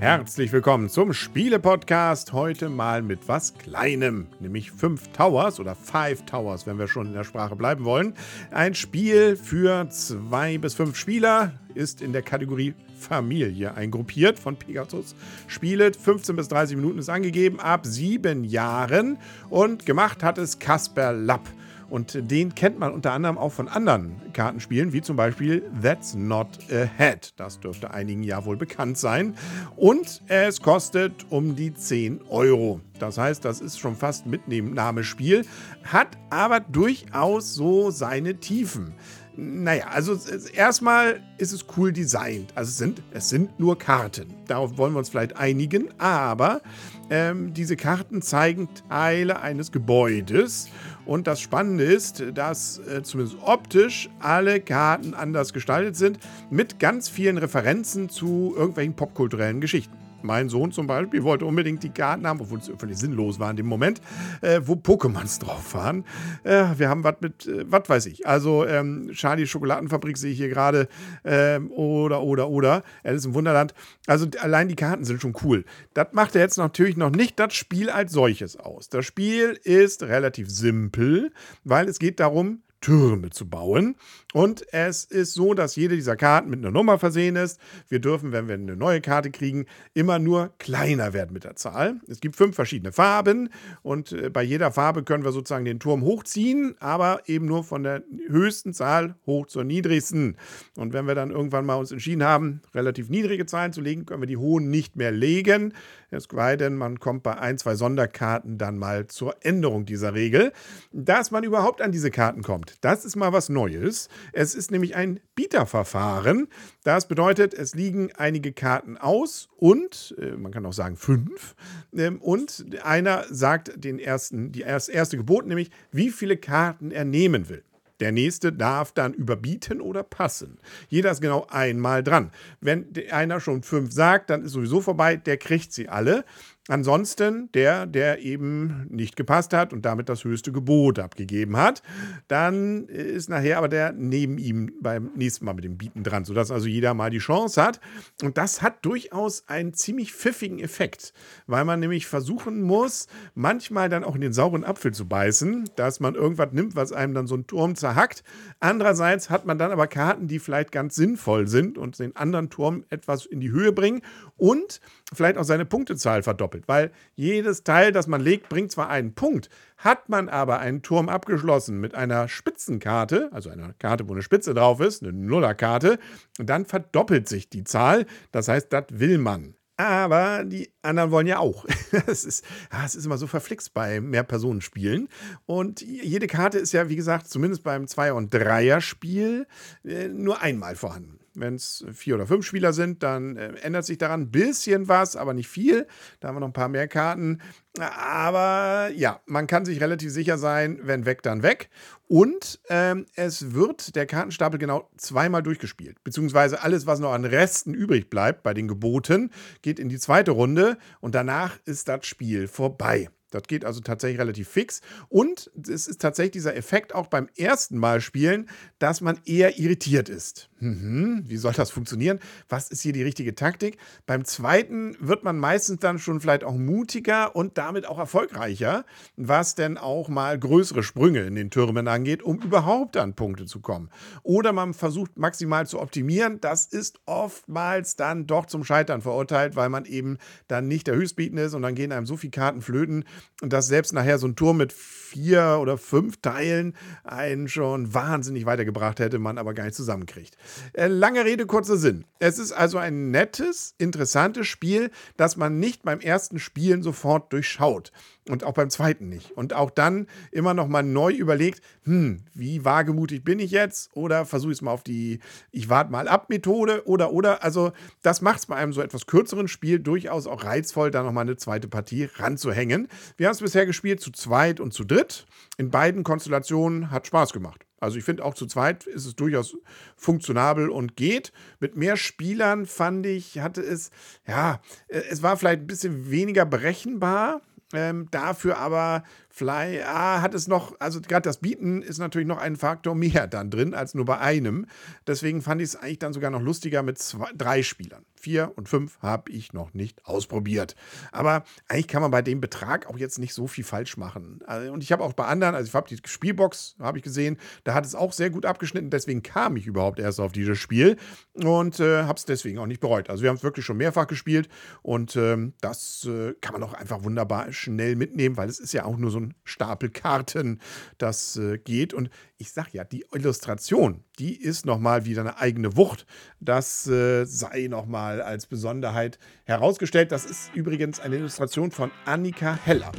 Herzlich willkommen zum Spiele-Podcast. Heute mal mit was Kleinem, nämlich 5 Towers oder 5 Towers, wenn wir schon in der Sprache bleiben wollen. Ein Spiel für 2 bis 5 Spieler ist in der Kategorie Familie eingruppiert von Pegasus. Spiele 15 bis 30 Minuten ist angegeben, ab 7 Jahren und gemacht hat es Kasper Lapp. Und den kennt man unter anderem auch von anderen Kartenspielen, wie zum Beispiel That's Not a Head. Das dürfte einigen ja wohl bekannt sein. Und es kostet um die 10 Euro. Das heißt, das ist schon fast Mitnahmespiel, hat aber durchaus so seine Tiefen. Naja, also erstmal ist es cool designt. Also es sind, es sind nur Karten. Darauf wollen wir uns vielleicht einigen. Aber ähm, diese Karten zeigen Teile eines Gebäudes. Und das Spannende ist, dass äh, zumindest optisch alle Karten anders gestaltet sind. Mit ganz vielen Referenzen zu irgendwelchen popkulturellen Geschichten. Mein Sohn zum Beispiel wollte unbedingt die Karten haben, obwohl es völlig sinnlos war in dem Moment, äh, wo Pokémons drauf waren. Äh, wir haben was mit, äh, was weiß ich. Also ähm, Charlie Schokoladenfabrik sehe ich hier gerade. Ähm, oder, oder, oder. Alice im Wunderland. Also allein die Karten sind schon cool. Das macht er jetzt natürlich noch nicht das Spiel als solches aus. Das Spiel ist relativ simpel, weil es geht darum, Türme zu bauen. Und es ist so, dass jede dieser Karten mit einer Nummer versehen ist. Wir dürfen, wenn wir eine neue Karte kriegen, immer nur kleiner werden mit der Zahl. Es gibt fünf verschiedene Farben und äh, bei jeder Farbe können wir sozusagen den Turm hochziehen, aber eben nur von der höchsten Zahl hoch zur niedrigsten. Und wenn wir dann irgendwann mal uns entschieden haben, relativ niedrige Zahlen zu legen, können wir die hohen nicht mehr legen. Es sei denn, man kommt bei ein, zwei Sonderkarten dann mal zur Änderung dieser Regel. Dass man überhaupt an diese Karten kommt, das ist mal was Neues. Es ist nämlich ein Bieterverfahren. Das bedeutet, es liegen einige Karten aus und, äh, man kann auch sagen fünf, äh, und einer sagt den ersten, die erste Gebot, nämlich wie viele Karten er nehmen will. Der nächste darf dann überbieten oder passen. Jeder ist genau einmal dran. Wenn einer schon fünf sagt, dann ist sowieso vorbei, der kriegt sie alle. Ansonsten der, der eben nicht gepasst hat und damit das höchste Gebot abgegeben hat, dann ist nachher aber der neben ihm beim nächsten Mal mit dem Bieten dran, sodass also jeder mal die Chance hat. Und das hat durchaus einen ziemlich pfiffigen Effekt, weil man nämlich versuchen muss, manchmal dann auch in den sauren Apfel zu beißen, dass man irgendwas nimmt, was einem dann so einen Turm zerhackt. Andererseits hat man dann aber Karten, die vielleicht ganz sinnvoll sind und den anderen Turm etwas in die Höhe bringen und vielleicht auch seine Punktezahl verdoppeln doppelt, weil jedes Teil, das man legt, bringt zwar einen Punkt, hat man aber einen Turm abgeschlossen mit einer Spitzenkarte, also einer Karte, wo eine Spitze drauf ist, eine Nullerkarte, dann verdoppelt sich die Zahl. Das heißt, das will man. Aber die anderen wollen ja auch. Es ist, es ist immer so verflixt bei Mehr-Personen-Spielen. Und jede Karte ist ja, wie gesagt, zumindest beim Zweier- und Dreier-Spiel äh, nur einmal vorhanden. Wenn es vier oder fünf Spieler sind, dann äh, ändert sich daran ein bisschen was, aber nicht viel. Da haben wir noch ein paar mehr Karten. Aber ja, man kann sich relativ sicher sein, wenn weg, dann weg. Und ähm, es wird der Kartenstapel genau zweimal durchgespielt. Beziehungsweise alles, was noch an Resten übrig bleibt bei den Geboten, geht in die zweite Runde und danach ist das Spiel vorbei. Das geht also tatsächlich relativ fix. Und es ist tatsächlich dieser Effekt auch beim ersten Mal spielen, dass man eher irritiert ist. Mhm, wie soll das funktionieren? Was ist hier die richtige Taktik? Beim zweiten wird man meistens dann schon vielleicht auch mutiger und damit auch erfolgreicher, was denn auch mal größere Sprünge in den Türmen angeht, um überhaupt an Punkte zu kommen. Oder man versucht maximal zu optimieren. Das ist oftmals dann doch zum Scheitern verurteilt, weil man eben dann nicht der Höchstbieten ist und dann gehen einem so viele Karten flöten, dass selbst nachher so ein Turm mit vier oder fünf Teilen einen schon wahnsinnig weitergebracht hätte, man aber gar nicht zusammenkriegt. Äh, lange Rede, kurzer Sinn. Es ist also ein nettes, interessantes Spiel, das man nicht beim ersten Spielen sofort durchschaut. Und auch beim zweiten nicht. Und auch dann immer noch mal neu überlegt, hm, wie wagemutig bin ich jetzt? Oder versuche ich es mal auf die Ich warte mal ab Methode oder oder. Also das macht es bei einem so etwas kürzeren Spiel durchaus auch reizvoll, da noch mal eine zweite Partie ranzuhängen. Wir haben es bisher gespielt zu zweit und zu dritt. In beiden Konstellationen hat Spaß gemacht. Also ich finde auch zu zweit ist es durchaus funktionabel und geht. Mit mehr Spielern fand ich, hatte es, ja, äh, es war vielleicht ein bisschen weniger berechenbar. Ähm, dafür aber Fly ah, hat es noch, also gerade das Bieten ist natürlich noch ein Faktor mehr dann drin als nur bei einem. Deswegen fand ich es eigentlich dann sogar noch lustiger mit zwei, drei Spielern. Vier und fünf habe ich noch nicht ausprobiert. Aber eigentlich kann man bei dem Betrag auch jetzt nicht so viel falsch machen. Also, und ich habe auch bei anderen, also ich habe die Spielbox, habe ich gesehen, da hat es auch sehr gut abgeschnitten. Deswegen kam ich überhaupt erst auf dieses Spiel und äh, habe es deswegen auch nicht bereut. Also wir haben es wirklich schon mehrfach gespielt und ähm, das äh, kann man auch einfach wunderbar schnell mitnehmen, weil es ist ja auch nur so ein Stapel Karten, das äh, geht. Und ich sage ja, die Illustration, die ist nochmal wieder eine eigene Wucht. Das äh, sei nochmal als Besonderheit herausgestellt. Das ist übrigens eine Illustration von Annika Heller.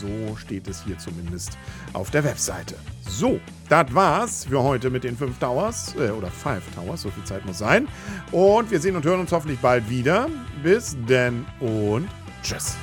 So steht es hier zumindest auf der Webseite. So, das war's für heute mit den 5 Towers. Äh, oder 5 Towers, so viel Zeit muss sein. Und wir sehen und hören uns hoffentlich bald wieder. Bis denn und tschüss.